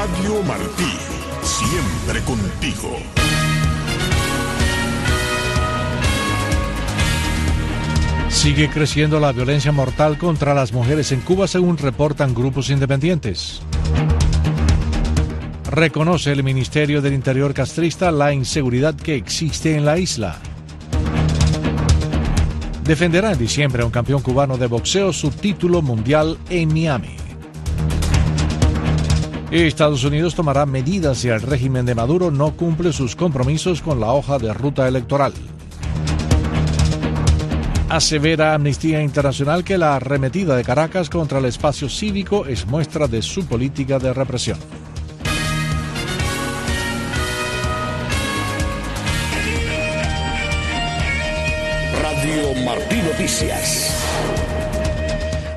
Radio Martí, siempre contigo. Sigue creciendo la violencia mortal contra las mujeres en Cuba según reportan grupos independientes. Reconoce el Ministerio del Interior castrista la inseguridad que existe en la isla. Defenderá en diciembre a un campeón cubano de boxeo su título mundial en Miami. Estados Unidos tomará medidas si el régimen de Maduro no cumple sus compromisos con la hoja de ruta electoral. Asevera Amnistía Internacional que la arremetida de Caracas contra el espacio cívico es muestra de su política de represión. Radio Martí Noticias.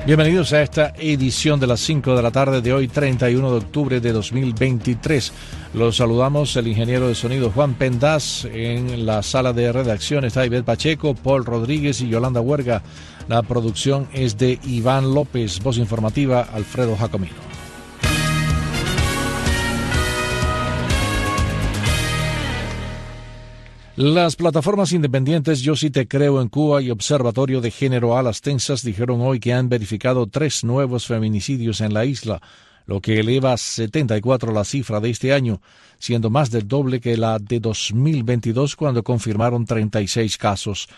Bienvenidos a esta edición de las 5 de la tarde de hoy, 31 de octubre de 2023. Los saludamos el ingeniero de sonido Juan Pendaz. En la sala de redacción está Ivette Pacheco, Paul Rodríguez y Yolanda Huerga. La producción es de Iván López, voz informativa Alfredo Jacomino. Las plataformas independientes Yo sí te creo en Cuba y Observatorio de Género a las Tensas dijeron hoy que han verificado tres nuevos feminicidios en la isla, lo que eleva a 74 la cifra de este año, siendo más del doble que la de 2022 cuando confirmaron 36 casos.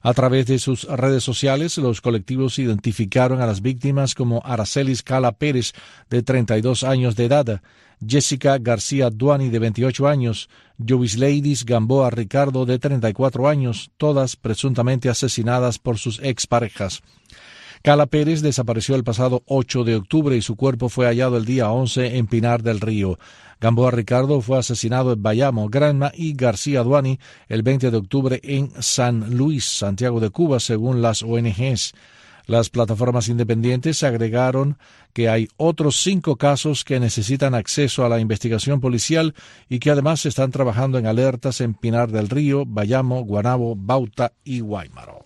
A través de sus redes sociales, los colectivos identificaron a las víctimas como Aracelis Cala Pérez, de 32 años de edad, Jessica García Duani, de 28 años, Ladies Gamboa Ricardo, de 34 años, todas presuntamente asesinadas por sus exparejas. Cala Pérez desapareció el pasado 8 de octubre y su cuerpo fue hallado el día 11 en Pinar del Río. Gamboa Ricardo fue asesinado en Bayamo, Granma y García Duani el 20 de octubre en San Luis, Santiago de Cuba, según las ONGs. Las plataformas independientes agregaron que hay otros cinco casos que necesitan acceso a la investigación policial y que además están trabajando en alertas en Pinar del Río, Bayamo, Guanabo, Bauta y Guaymaro.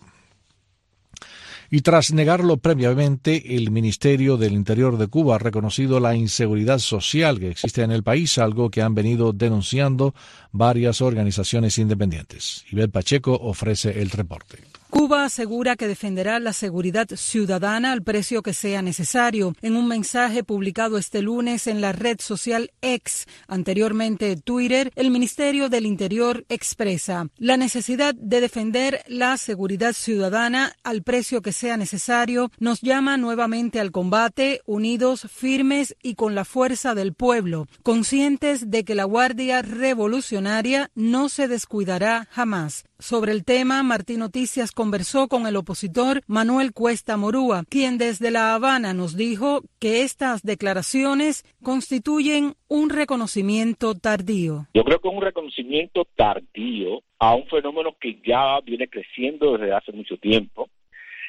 Y tras negarlo previamente, el Ministerio del Interior de Cuba ha reconocido la inseguridad social que existe en el país, algo que han venido denunciando varias organizaciones independientes. Ibel Pacheco ofrece el reporte. Cuba asegura que defenderá la seguridad ciudadana al precio que sea necesario. En un mensaje publicado este lunes en la red social X, anteriormente Twitter, el Ministerio del Interior expresa la necesidad de defender la seguridad ciudadana al precio que sea necesario. Nos llama nuevamente al combate, unidos, firmes y con la fuerza del pueblo, conscientes de que la Guardia Revolucionaria no se descuidará jamás. Sobre el tema, Martín Noticias conversó con el opositor Manuel Cuesta Morúa, quien desde La Habana nos dijo que estas declaraciones constituyen un reconocimiento tardío. Yo creo que es un reconocimiento tardío a un fenómeno que ya viene creciendo desde hace mucho tiempo.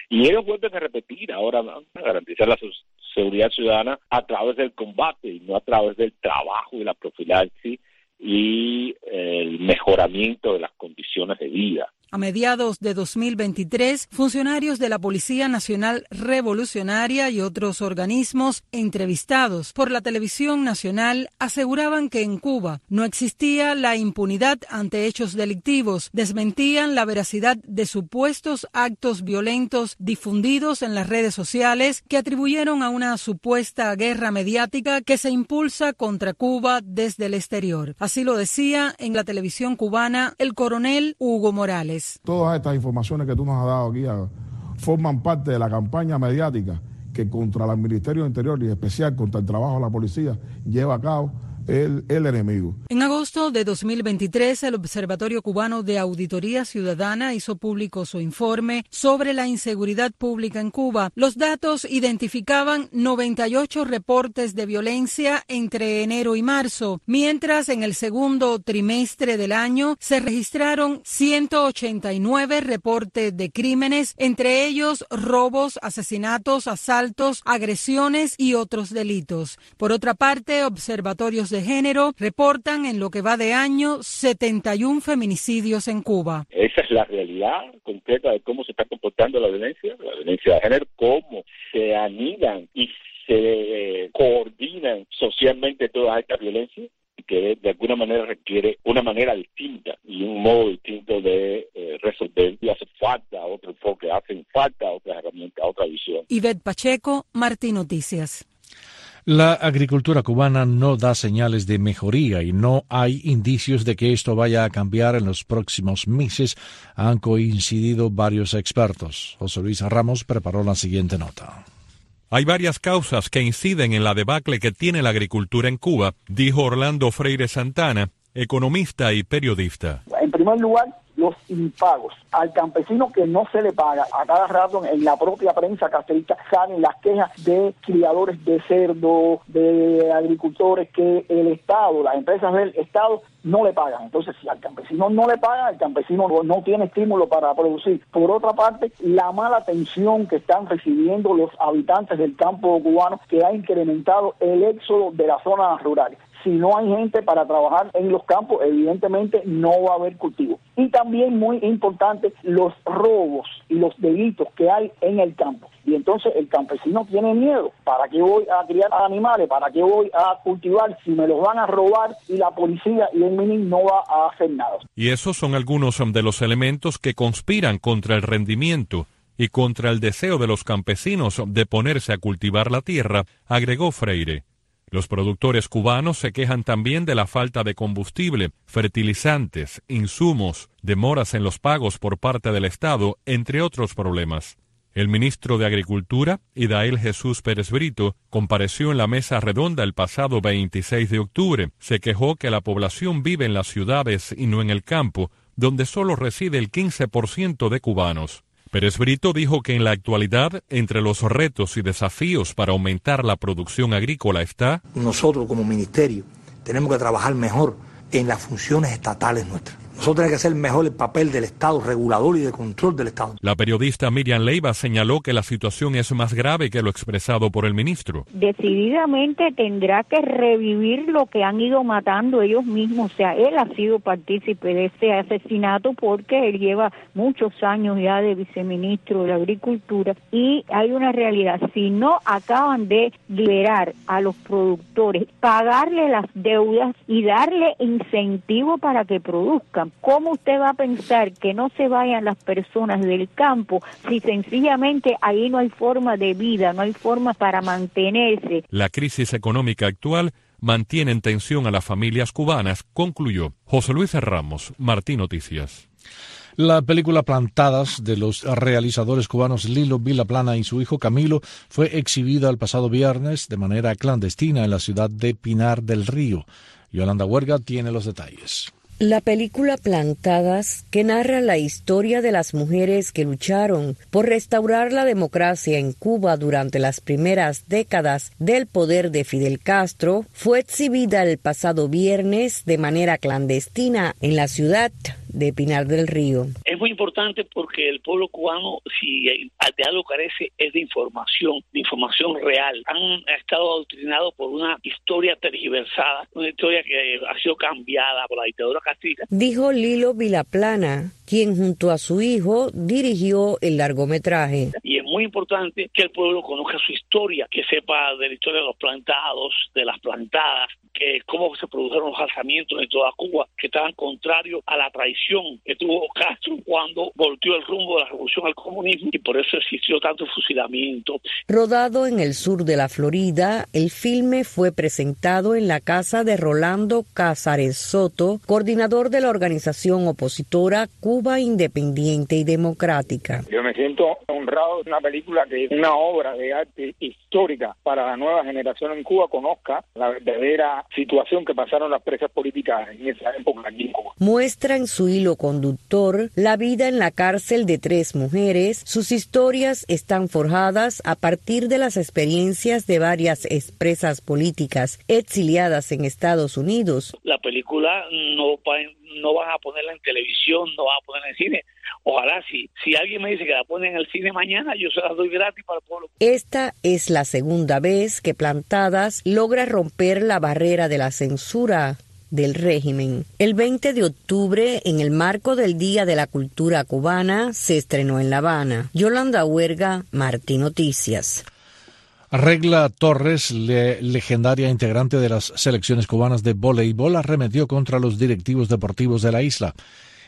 Y ellos vuelven a repetir ahora a garantizar la seguridad ciudadana a través del combate y no a través del trabajo y la profilaxis y el mejoramiento de las condiciones de vida. A mediados de 2023, funcionarios de la Policía Nacional Revolucionaria y otros organismos entrevistados por la televisión nacional aseguraban que en Cuba no existía la impunidad ante hechos delictivos, desmentían la veracidad de supuestos actos violentos difundidos en las redes sociales que atribuyeron a una supuesta guerra mediática que se impulsa contra Cuba desde el exterior. Así lo decía en la televisión cubana el coronel Hugo Morales. Todas estas informaciones que tú nos has dado aquí ah, forman parte de la campaña mediática que contra el Ministerio del Interior y especial contra el trabajo de la policía lleva a cabo el, enemigo. En agosto de 2023, el Observatorio Cubano de Auditoría Ciudadana hizo público su informe sobre la inseguridad pública en Cuba. Los datos identificaban 98 reportes de violencia entre enero y marzo, mientras en el segundo trimestre del año se registraron 189 reportes de crímenes, entre ellos robos, asesinatos, asaltos, agresiones y otros delitos. Por otra parte, observatorios de género reportan en lo que va de año 71 feminicidios en Cuba. Esa es la realidad concreta de cómo se está comportando la violencia, la violencia de género, cómo se anidan y se coordinan socialmente todas estas violencias que de alguna manera requiere una manera distinta y un modo distinto de eh, resolver. Y hace falta otro enfoque, hacen falta otras herramientas, otra visión. Ivette Pacheco, Martín Noticias. La agricultura cubana no da señales de mejoría y no hay indicios de que esto vaya a cambiar en los próximos meses, han coincidido varios expertos. José Luis Ramos preparó la siguiente nota. Hay varias causas que inciden en la debacle que tiene la agricultura en Cuba, dijo Orlando Freire Santana, economista y periodista. En primer lugar, los impagos. Al campesino que no se le paga, a cada rato en la propia prensa castellista salen las quejas de criadores de cerdo, de agricultores que el Estado, las empresas del Estado no le pagan. Entonces, si al campesino no le pagan, el campesino no tiene estímulo para producir. Por otra parte, la mala atención que están recibiendo los habitantes del campo cubano que ha incrementado el éxodo de las zonas rurales si no hay gente para trabajar en los campos, evidentemente no va a haber cultivo. Y también muy importante, los robos y los delitos que hay en el campo. Y entonces el campesino tiene miedo. ¿Para qué voy a criar animales? ¿Para qué voy a cultivar si me los van a robar y la policía y el MINI no va a hacer nada? Y esos son algunos de los elementos que conspiran contra el rendimiento y contra el deseo de los campesinos de ponerse a cultivar la tierra, agregó Freire. Los productores cubanos se quejan también de la falta de combustible, fertilizantes, insumos, demoras en los pagos por parte del Estado, entre otros problemas. El ministro de Agricultura, Idael Jesús Pérez Brito, compareció en la mesa redonda el pasado 26 de octubre. Se quejó que la población vive en las ciudades y no en el campo, donde solo reside el 15% de cubanos. Pérez Brito dijo que en la actualidad, entre los retos y desafíos para aumentar la producción agrícola está... Nosotros como ministerio tenemos que trabajar mejor en las funciones estatales nuestras. Nosotros tenemos que hacer mejor el papel del Estado regulador y de control del Estado. La periodista Miriam Leiva señaló que la situación es más grave que lo expresado por el ministro. Decididamente tendrá que revivir lo que han ido matando ellos mismos. O sea, él ha sido partícipe de este asesinato porque él lleva muchos años ya de viceministro de Agricultura y hay una realidad. Si no acaban de liberar a los productores, pagarle las deudas y darle incentivo para que produzcan, ¿Cómo usted va a pensar que no se vayan las personas del campo si sencillamente ahí no hay forma de vida, no hay forma para mantenerse? La crisis económica actual mantiene en tensión a las familias cubanas, concluyó José Luis Ramos, Martín Noticias. La película Plantadas de los realizadores cubanos Lilo Vilaplana y su hijo Camilo fue exhibida el pasado viernes de manera clandestina en la ciudad de Pinar del Río. Yolanda Huerga tiene los detalles. La película Plantadas, que narra la historia de las mujeres que lucharon por restaurar la democracia en Cuba durante las primeras décadas del poder de Fidel Castro, fue exhibida el pasado viernes de manera clandestina en la ciudad de Pinar del Río. Es muy importante porque el pueblo cubano, si de algo carece, es de información, de información real. Han estado adoctrinados por una historia tergiversada, una historia que ha sido cambiada por la dictadura castrista. Dijo Lilo Vilaplana, quien junto a su hijo dirigió el largometraje. Y muy importante que el pueblo conozca su historia, que sepa de la historia de los plantados, de las plantadas, que cómo se produjeron los alzamientos en toda Cuba, que estaban contrarios a la traición que tuvo Castro cuando volteó el rumbo de la revolución al comunismo y por eso existió tanto fusilamiento. Rodado en el sur de la Florida, el filme fue presentado en la casa de Rolando Cázares Soto, coordinador de la organización opositora Cuba Independiente y Democrática. Yo me siento honrado una película que es una obra de arte histórica para la nueva generación en Cuba conozca la verdadera situación que pasaron las presas políticas en esa época aquí en Cuba. Muestra en su hilo conductor la vida en la cárcel de tres mujeres. Sus historias están forjadas a partir de las experiencias de varias expresas políticas exiliadas en Estados Unidos. La película no, no van a ponerla en televisión, no van a ponerla en cine. Ojalá si, si alguien me dice que la ponen en el cine mañana, yo se la doy gratis para el pueblo. Esta es la segunda vez que Plantadas logra romper la barrera de la censura del régimen. El 20 de octubre, en el marco del Día de la Cultura Cubana, se estrenó en La Habana. Yolanda Huerga, Martín Noticias. Regla Torres, legendaria integrante de las selecciones cubanas de voleibol, arremetió contra los directivos deportivos de la isla.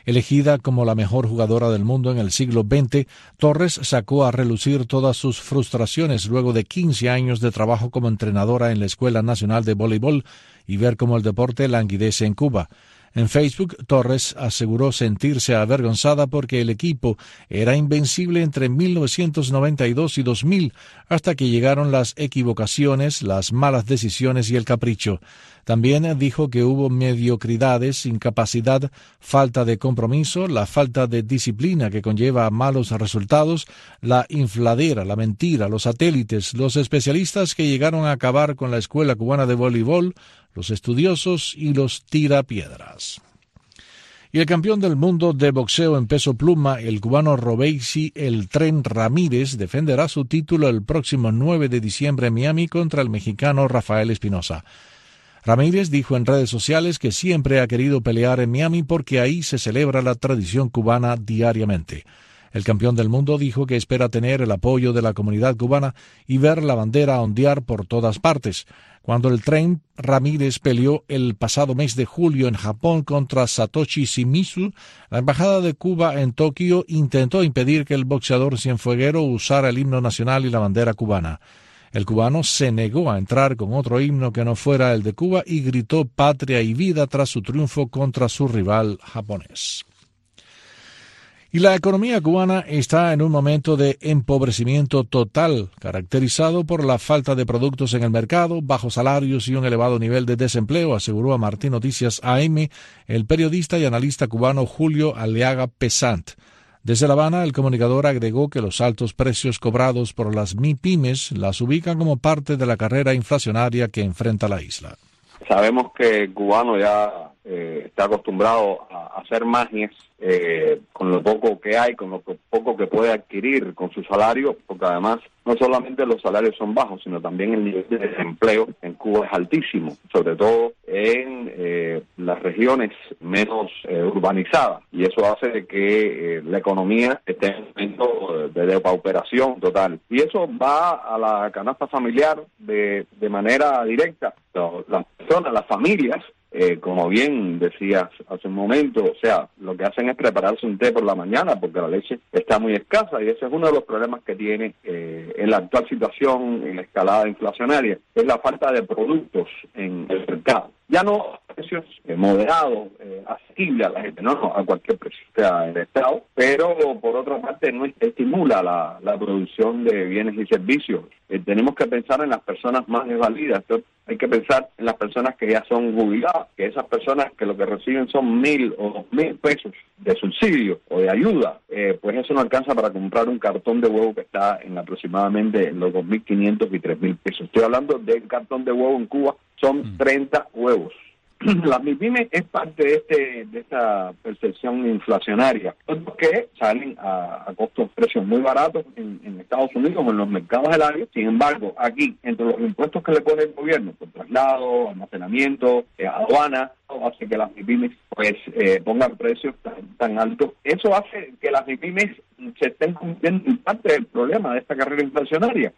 Elegida como la mejor jugadora del mundo en el siglo XX, Torres sacó a relucir todas sus frustraciones luego de 15 años de trabajo como entrenadora en la Escuela Nacional de Voleibol y ver cómo el deporte languidece en Cuba. En Facebook, Torres aseguró sentirse avergonzada porque el equipo era invencible entre 1992 y 2000 hasta que llegaron las equivocaciones, las malas decisiones y el capricho. También dijo que hubo mediocridades, incapacidad, falta de compromiso, la falta de disciplina que conlleva malos resultados, la infladera, la mentira, los satélites, los especialistas que llegaron a acabar con la Escuela Cubana de Voleibol, los estudiosos y los tirapiedras. Y el campeón del mundo de boxeo en peso pluma, el cubano Robeixi El Tren Ramírez, defenderá su título el próximo 9 de diciembre en Miami contra el mexicano Rafael Espinosa. Ramírez dijo en redes sociales que siempre ha querido pelear en Miami porque ahí se celebra la tradición cubana diariamente. El campeón del mundo dijo que espera tener el apoyo de la comunidad cubana y ver la bandera ondear por todas partes. Cuando el tren Ramírez peleó el pasado mes de julio en Japón contra Satoshi Shimizu, la embajada de Cuba en Tokio intentó impedir que el boxeador cienfueguero usara el himno nacional y la bandera cubana. El cubano se negó a entrar con otro himno que no fuera el de Cuba y gritó patria y vida tras su triunfo contra su rival japonés. Y la economía cubana está en un momento de empobrecimiento total, caracterizado por la falta de productos en el mercado, bajos salarios y un elevado nivel de desempleo, aseguró a Martín Noticias AM el periodista y analista cubano Julio Aleaga Pesant. Desde La Habana, el comunicador agregó que los altos precios cobrados por las MIPIMES las ubican como parte de la carrera inflacionaria que enfrenta la isla. Sabemos que cubano ya eh, está acostumbrado a hacer magias eh, con lo poco que hay, con lo poco que puede adquirir con su salario, porque además no solamente los salarios son bajos, sino también el nivel de desempleo en Cuba es altísimo, sobre todo en eh, las regiones menos eh, urbanizadas, y eso hace que la economía esté en un momento de depauperación total. Y eso va a la canasta familiar de, de manera directa. Las personas, las familias, eh, como bien decías hace un momento, o sea, lo que hacen es prepararse un té por la mañana porque la leche está muy escasa y ese es uno de los problemas que tiene eh, en la actual situación, en la escalada inflacionaria, es la falta de productos en el mercado. Ya no precios eh, moderados, eh, asequibles a la gente, no, a cualquier precio, sea, el Estado, pero por otra parte no estimula la, producción de bienes y servicios. tenemos que pensar en las personas más desvalidas, hay que pensar en las personas que ya son jubiladas, que esas personas que lo que reciben son mil o dos mil pesos de subsidio o de ayuda, eh, pues eso no alcanza para comprar un cartón de huevo que está en aproximadamente los 2.500 y 3.000 pesos. Estoy hablando del cartón de huevo en Cuba, son 30 mm. huevos. la MIPYME es parte de este de esta percepción inflacionaria, que salen a, costos precios muy baratos en, Estados Unidos en los mercados del área. Sin embargo, aquí, entre los impuestos que le pone el gobierno por traslado, almacenamiento, eh, aduana, hace que las MIPYMES pues eh, pongan precios tan, altos. Eso hace que las MIPYMES se estén en parte del problema de esta carrera inflacionaria.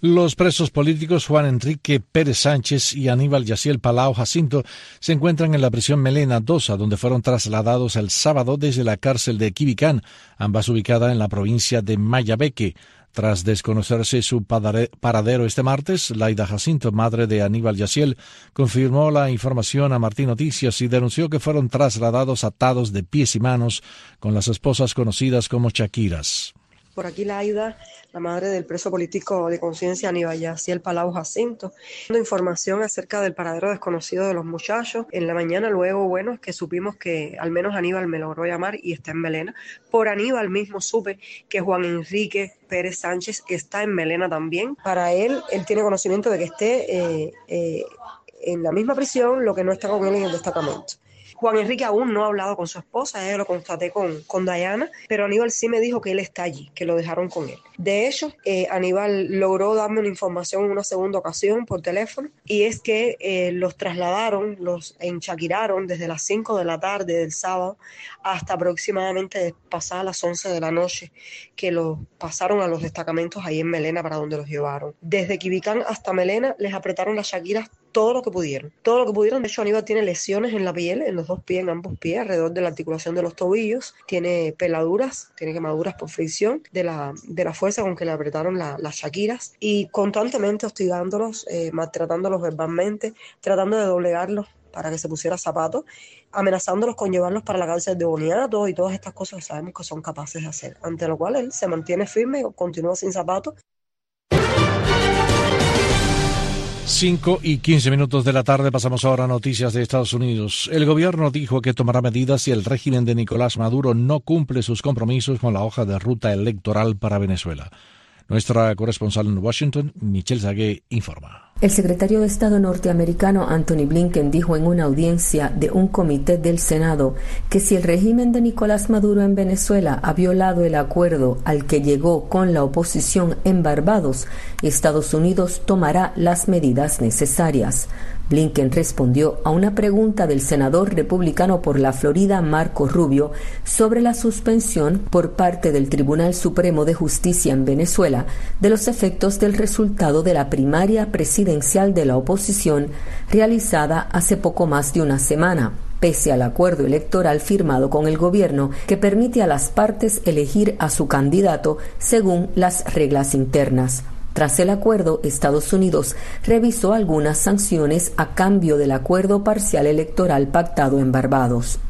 Los presos políticos Juan Enrique Pérez Sánchez y Aníbal Yaciel Palau Jacinto se encuentran en la prisión Melena Dosa, donde fueron trasladados el sábado desde la cárcel de Quibicán, ambas ubicadas en la provincia de Mayabeque. Tras desconocerse su paradero este martes, Laida Jacinto, madre de Aníbal Yaciel, confirmó la información a Martín Noticias y denunció que fueron trasladados atados de pies y manos con las esposas conocidas como Chaquiras. Por aquí Laida la madre del preso político de conciencia Aníbal Yaciel Palau Jacinto, dando información acerca del paradero desconocido de los muchachos. En la mañana luego, bueno, es que supimos que al menos Aníbal me logró llamar y está en Melena. Por Aníbal mismo supe que Juan Enrique Pérez Sánchez está en Melena también. Para él, él tiene conocimiento de que esté eh, eh, en la misma prisión, lo que no está con él en el destacamento. Juan Enrique aún no ha hablado con su esposa, ya lo constaté con, con Diana, pero Aníbal sí me dijo que él está allí, que lo dejaron con él. De hecho, eh, Aníbal logró darme una información en una segunda ocasión por teléfono y es que eh, los trasladaron, los enchaquiraron desde las 5 de la tarde del sábado hasta aproximadamente pasadas las 11 de la noche, que los pasaron a los destacamentos ahí en Melena para donde los llevaron. Desde Quibicán hasta Melena les apretaron las shakiras todo lo que pudieron. Todo lo que pudieron. De hecho, Aníbal tiene lesiones en la piel, en los dos pies, en ambos pies, alrededor de la articulación de los tobillos. Tiene peladuras, tiene quemaduras por fricción de la, de la fuerza con que le apretaron las shakiras. Y constantemente hostigándolos, eh, maltratándolos verbalmente, tratando de doblegarlos para que se pusiera zapatos, amenazándolos con llevarlos para la cárcel de boniato y todas estas cosas sabemos que son capaces de hacer. Ante lo cual él se mantiene firme, continúa sin zapatos 5 y 15 minutos de la tarde pasamos ahora a noticias de Estados Unidos. El gobierno dijo que tomará medidas si el régimen de Nicolás Maduro no cumple sus compromisos con la hoja de ruta electoral para Venezuela. Nuestra corresponsal en Washington, Michelle Zague, informa. El secretario de Estado norteamericano Anthony Blinken dijo en una audiencia de un comité del Senado que si el régimen de Nicolás Maduro en Venezuela ha violado el acuerdo al que llegó con la oposición en Barbados, Estados Unidos tomará las medidas necesarias. Blinken respondió a una pregunta del senador republicano por la Florida, Marco Rubio, sobre la suspensión por parte del Tribunal Supremo de Justicia en Venezuela de los efectos del resultado de la primaria presidencial de la oposición realizada hace poco más de una semana pese al acuerdo electoral firmado con el gobierno que permite a las partes elegir a su candidato según las reglas internas. Tras el acuerdo, Estados Unidos revisó algunas sanciones a cambio del acuerdo parcial electoral pactado en Barbados.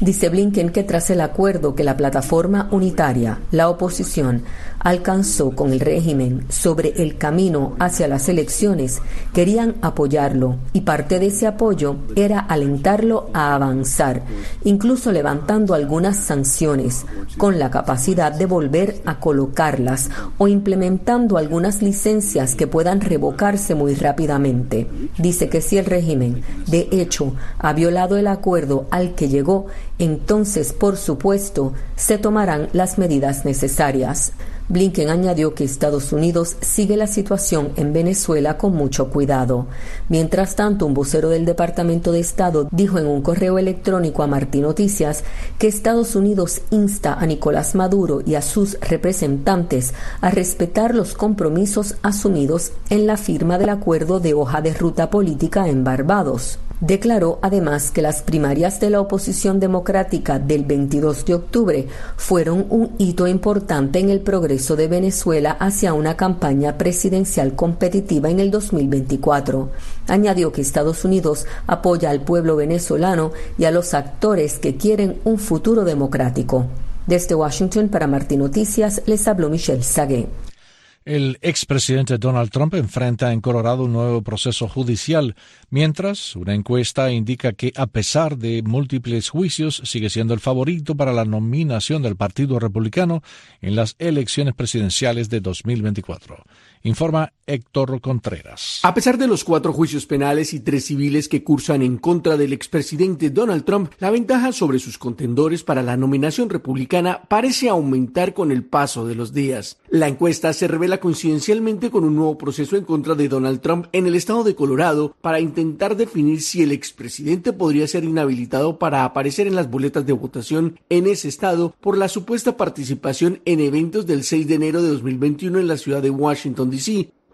Dice Blinken que tras el acuerdo que la plataforma unitaria, la oposición, alcanzó con el régimen sobre el camino hacia las elecciones, querían apoyarlo y parte de ese apoyo era alentarlo a avanzar, incluso levantando algunas sanciones, con la capacidad de volver a colocarlas o implementando algunas licencias que puedan revocarse muy rápidamente. Dice que si el régimen, de hecho, ha violado el acuerdo al que llegó, entonces, por supuesto, se tomarán las medidas necesarias. Blinken añadió que Estados Unidos sigue la situación en Venezuela con mucho cuidado. Mientras tanto, un vocero del Departamento de Estado dijo en un correo electrónico a Martín Noticias que Estados Unidos insta a Nicolás Maduro y a sus representantes a respetar los compromisos asumidos en la firma del acuerdo de hoja de ruta política en Barbados. Declaró además que las primarias de la oposición democrática del 22 de octubre fueron un hito importante en el progreso de Venezuela hacia una campaña presidencial competitiva en el 2024. Añadió que Estados Unidos apoya al pueblo venezolano y a los actores que quieren un futuro democrático. Desde Washington para Martín Noticias les habló Michelle Sagué. El expresidente Donald Trump enfrenta en Colorado un nuevo proceso judicial, mientras una encuesta indica que, a pesar de múltiples juicios, sigue siendo el favorito para la nominación del Partido Republicano en las elecciones presidenciales de 2024 informa Héctor Contreras. A pesar de los cuatro juicios penales y tres civiles que cursan en contra del expresidente Donald Trump, la ventaja sobre sus contendores para la nominación republicana parece aumentar con el paso de los días. La encuesta se revela coincidencialmente con un nuevo proceso en contra de Donald Trump en el estado de Colorado para intentar definir si el expresidente podría ser inhabilitado para aparecer en las boletas de votación en ese estado por la supuesta participación en eventos del 6 de enero de 2021 en la ciudad de Washington,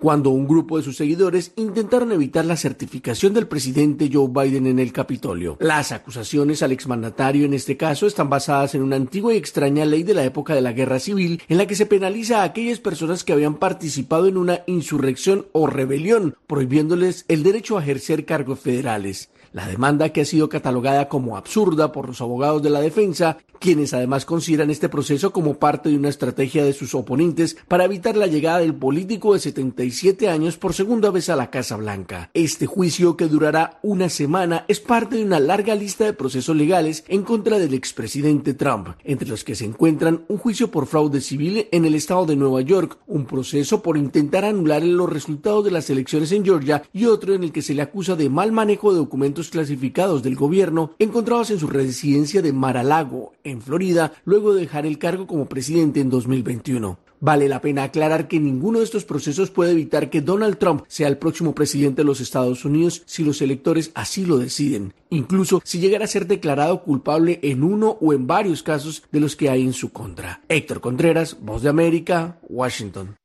cuando un grupo de sus seguidores intentaron evitar la certificación del presidente Joe Biden en el Capitolio. Las acusaciones al exmandatario en este caso están basadas en una antigua y extraña ley de la época de la Guerra Civil en la que se penaliza a aquellas personas que habían participado en una insurrección o rebelión, prohibiéndoles el derecho a ejercer cargos federales. La demanda que ha sido catalogada como absurda por los abogados de la defensa, quienes además consideran este proceso como parte de una estrategia de sus oponentes para evitar la llegada del político de 76 37 años por segunda vez a la Casa Blanca. Este juicio, que durará una semana, es parte de una larga lista de procesos legales en contra del expresidente Trump, entre los que se encuentran un juicio por fraude civil en el estado de Nueva York, un proceso por intentar anular los resultados de las elecciones en Georgia y otro en el que se le acusa de mal manejo de documentos clasificados del gobierno encontrados en su residencia de Mar-a-Lago, en Florida, luego de dejar el cargo como presidente en 2021. Vale la pena aclarar que ninguno de estos procesos puede evitar que Donald Trump sea el próximo presidente de los Estados Unidos si los electores así lo deciden, incluso si llegara a ser declarado culpable en uno o en varios casos de los que hay en su contra. Héctor Contreras, Voz de América, Washington.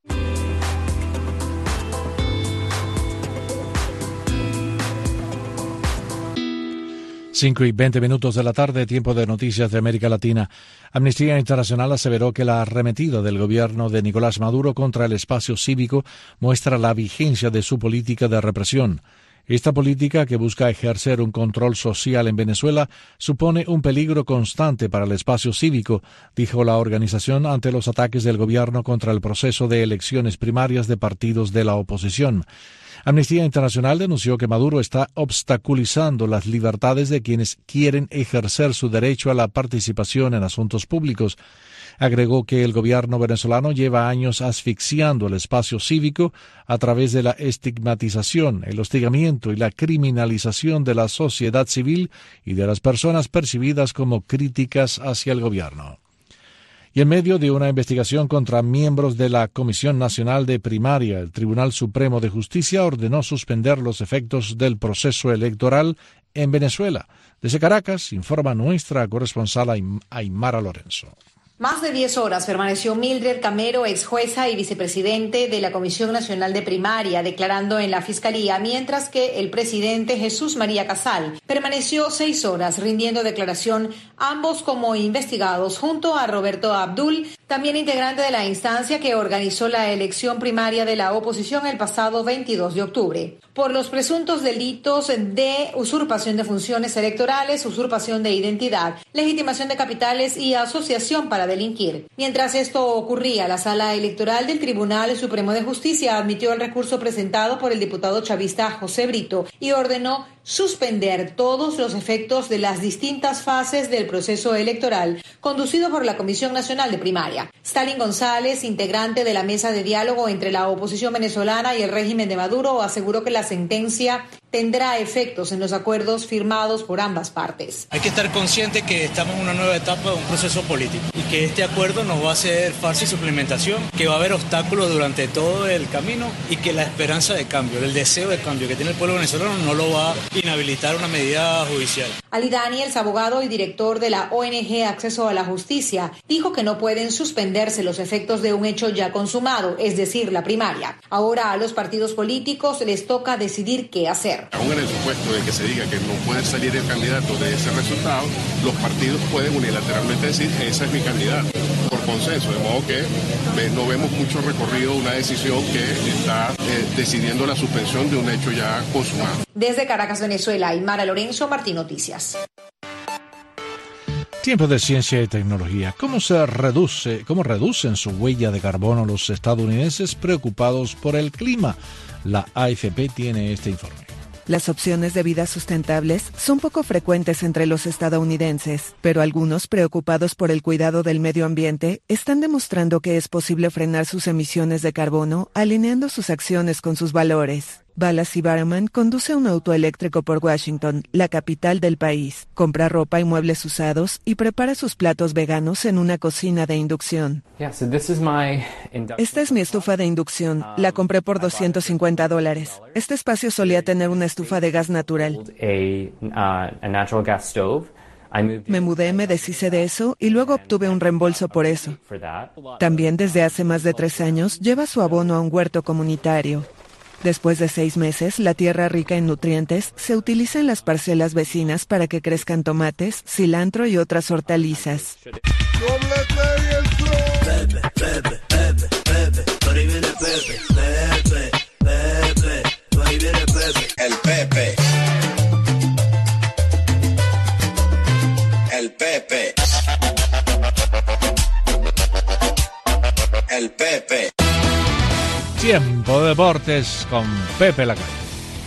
5 y 20 minutos de la tarde, tiempo de noticias de América Latina. Amnistía Internacional aseveró que la arremetida del gobierno de Nicolás Maduro contra el espacio cívico muestra la vigencia de su política de represión. Esta política, que busca ejercer un control social en Venezuela, supone un peligro constante para el espacio cívico, dijo la organización ante los ataques del gobierno contra el proceso de elecciones primarias de partidos de la oposición. Amnistía Internacional denunció que Maduro está obstaculizando las libertades de quienes quieren ejercer su derecho a la participación en asuntos públicos. Agregó que el gobierno venezolano lleva años asfixiando el espacio cívico a través de la estigmatización, el hostigamiento y la criminalización de la sociedad civil y de las personas percibidas como críticas hacia el gobierno y en medio de una investigación contra miembros de la Comisión Nacional de Primaria, el Tribunal Supremo de Justicia ordenó suspender los efectos del proceso electoral en Venezuela. Desde Caracas informa nuestra corresponsal Aymara Lorenzo. Más de 10 horas permaneció Mildred Camero, ex jueza y vicepresidente de la Comisión Nacional de Primaria, declarando en la Fiscalía, mientras que el presidente Jesús María Casal permaneció seis horas rindiendo declaración, ambos como investigados, junto a Roberto Abdul, también integrante de la instancia que organizó la elección primaria de la oposición el pasado 22 de octubre, por los presuntos delitos de usurpación de funciones electorales, usurpación de identidad, legitimación de capitales y asociación para delinquir. Mientras esto ocurría, la sala electoral del Tribunal Supremo de Justicia admitió el recurso presentado por el diputado chavista José Brito y ordenó suspender todos los efectos de las distintas fases del proceso electoral conducido por la Comisión Nacional de Primaria. Stalin González, integrante de la mesa de diálogo entre la oposición venezolana y el régimen de Maduro, aseguró que la sentencia tendrá efectos en los acuerdos firmados por ambas partes. Hay que estar consciente que estamos en una nueva etapa de un proceso político y que este acuerdo no va a ser fácil su implementación, que va a haber obstáculos durante todo el camino y que la esperanza de cambio, el deseo de cambio que tiene el pueblo venezolano no lo va a inhabilitar una medida judicial. Ali Daniels, abogado y director de la ONG Acceso a la Justicia, dijo que no pueden suspenderse los efectos de un hecho ya consumado, es decir, la primaria. Ahora a los partidos políticos les toca decidir qué hacer. Aún en el supuesto de que se diga que no puede salir el candidato de ese resultado, los partidos pueden unilateralmente decir, ese es mi candidato, por consenso, de modo que no vemos mucho recorrido una decisión que está eh, decidiendo la suspensión de un hecho ya consumado. Desde Caracas, Venezuela, Aymara Lorenzo, Martín Noticias. Tiempo de ciencia y tecnología. ¿Cómo se reduce, cómo reducen su huella de carbono los estadounidenses preocupados por el clima? La AFP tiene este informe. Las opciones de vida sustentables son poco frecuentes entre los estadounidenses, pero algunos preocupados por el cuidado del medio ambiente están demostrando que es posible frenar sus emisiones de carbono alineando sus acciones con sus valores. Balas Barman conduce un auto eléctrico por Washington, la capital del país. Compra ropa y muebles usados y prepara sus platos veganos en una cocina de inducción. Esta es mi estufa de inducción. La compré por 250 dólares. Este espacio solía tener una estufa de gas natural. Me mudé, me deshice de eso y luego obtuve un reembolso por eso. También desde hace más de tres años lleva su abono a un huerto comunitario. Después de seis meses, la tierra rica en nutrientes se utiliza en las parcelas vecinas para que crezcan tomates, cilantro y otras hortalizas. Deportes con Pepe Lacalle.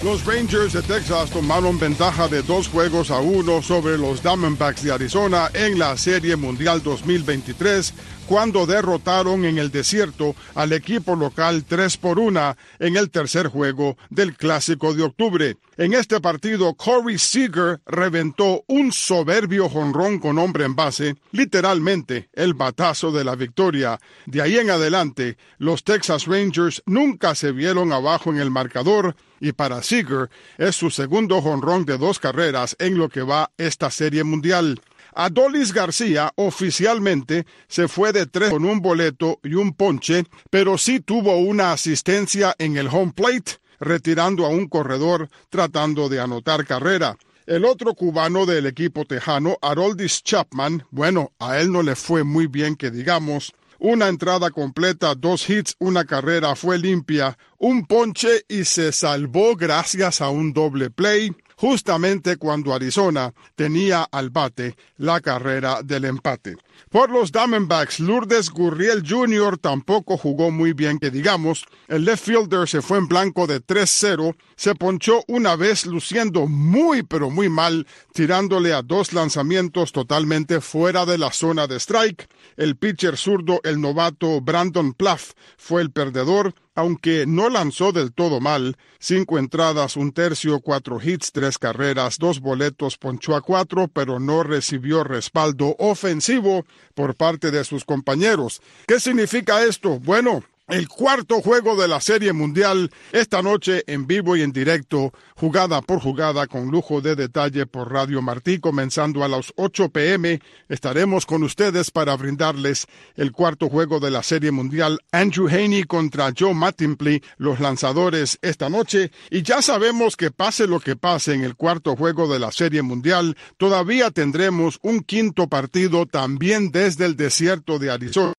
Los Rangers de Texas tomaron ventaja de dos juegos a uno sobre los Diamondbacks de Arizona en la Serie Mundial 2023 cuando derrotaron en el desierto al equipo local 3 por 1 en el tercer juego del Clásico de octubre. En este partido, Corey Seager reventó un soberbio jonrón con hombre en base, literalmente el batazo de la victoria. De ahí en adelante, los Texas Rangers nunca se vieron abajo en el marcador y para Seager es su segundo jonrón de dos carreras en lo que va esta serie mundial. Adolis García oficialmente se fue de tres con un boleto y un ponche, pero sí tuvo una asistencia en el home plate, retirando a un corredor tratando de anotar carrera. El otro cubano del equipo tejano, Haroldis Chapman, bueno, a él no le fue muy bien que digamos. Una entrada completa, dos hits, una carrera fue limpia, un ponche y se salvó gracias a un doble play justamente cuando Arizona tenía al bate la carrera del empate. Por los Diamondbacks, Lourdes Gurriel Jr. tampoco jugó muy bien, que digamos. El left fielder se fue en blanco de 3-0, se ponchó una vez luciendo muy pero muy mal, tirándole a dos lanzamientos totalmente fuera de la zona de strike. El pitcher zurdo, el novato Brandon Plaff, fue el perdedor, aunque no lanzó del todo mal, cinco entradas, un tercio, cuatro hits, tres carreras, dos boletos, ponchó a cuatro, pero no recibió respaldo ofensivo por parte de sus compañeros. ¿Qué significa esto? Bueno, el cuarto juego de la Serie Mundial esta noche en vivo y en directo, jugada por jugada con lujo de detalle por Radio Martí, comenzando a las 8 pm. Estaremos con ustedes para brindarles el cuarto juego de la Serie Mundial, Andrew Haney contra Joe Mattingly, los lanzadores esta noche. Y ya sabemos que pase lo que pase en el cuarto juego de la Serie Mundial, todavía tendremos un quinto partido también desde el desierto de Arizona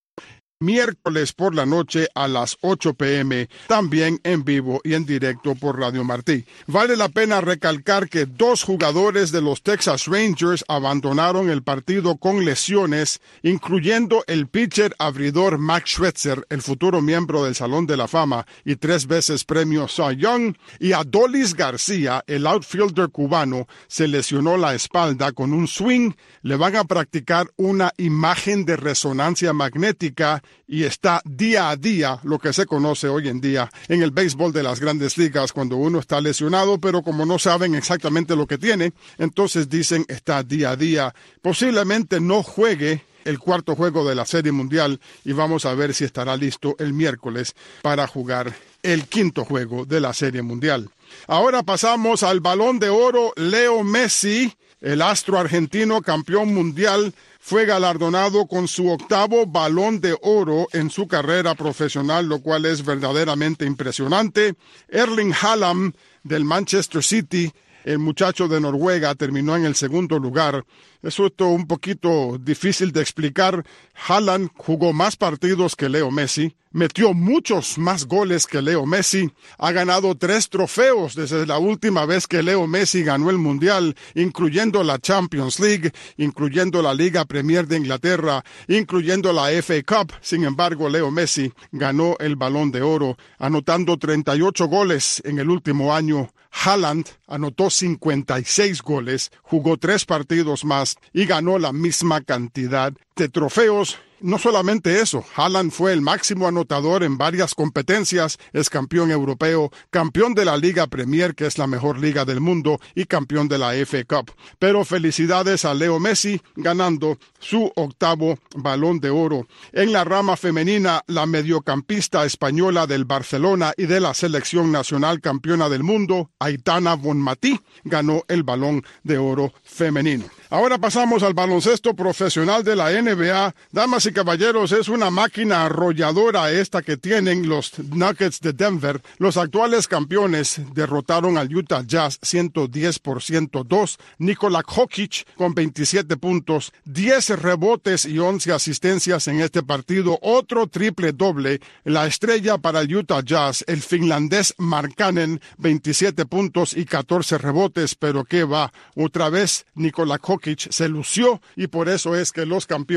miércoles por la noche a las 8 pm, también en vivo y en directo por Radio Martí. Vale la pena recalcar que dos jugadores de los Texas Rangers abandonaron el partido con lesiones, incluyendo el pitcher abridor Max Schwetzer, el futuro miembro del Salón de la Fama y tres veces premio Cy Young, y Adolis García, el outfielder cubano, se lesionó la espalda con un swing. Le van a practicar una imagen de resonancia magnética y está día a día lo que se conoce hoy en día en el béisbol de las grandes ligas cuando uno está lesionado, pero como no saben exactamente lo que tiene, entonces dicen está día a día. Posiblemente no juegue el cuarto juego de la Serie Mundial y vamos a ver si estará listo el miércoles para jugar el quinto juego de la Serie Mundial. Ahora pasamos al balón de oro Leo Messi, el astro argentino campeón mundial fue galardonado con su octavo balón de oro en su carrera profesional, lo cual es verdaderamente impresionante. Erling Haaland del Manchester City el muchacho de Noruega terminó en el segundo lugar. Es un poquito difícil de explicar. Haaland jugó más partidos que Leo Messi, metió muchos más goles que Leo Messi, ha ganado tres trofeos desde la última vez que Leo Messi ganó el Mundial, incluyendo la Champions League, incluyendo la Liga Premier de Inglaterra, incluyendo la FA Cup. Sin embargo, Leo Messi ganó el Balón de Oro, anotando 38 goles en el último año Haaland anotó 56 goles, jugó tres partidos más y ganó la misma cantidad de trofeos no solamente eso, Haaland fue el máximo anotador en varias competencias, es campeón europeo, campeón de la Liga Premier, que es la mejor liga del mundo, y campeón de la FA Cup. Pero felicidades a Leo Messi ganando su octavo balón de oro. En la rama femenina, la mediocampista española del Barcelona y de la selección nacional campeona del mundo, Aitana Bonmatí, ganó el balón de oro femenino. Ahora pasamos al baloncesto profesional de la NBA. Damas y caballeros, es una máquina arrolladora esta que tienen los Nuggets de Denver. Los actuales campeones derrotaron al Utah Jazz 110 por 102. Nikola Jokic con 27 puntos, 10 rebotes y 11 asistencias en este partido. Otro triple doble. La estrella para el Utah Jazz, el finlandés Markkanen, 27 puntos y 14 rebotes. Pero qué va, otra vez Nikola Jokic se lució y por eso es que los campeones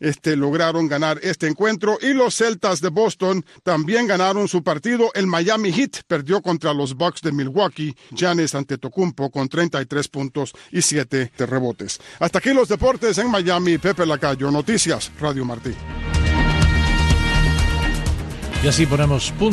este, lograron ganar este encuentro y los Celtas de Boston también ganaron su partido. El Miami Heat perdió contra los Bucks de Milwaukee. Giannis Antetokounmpo con 33 puntos y 7 de rebotes. Hasta aquí los deportes en Miami. Pepe Lacayo, Noticias, Radio Martí. Y así ponemos punto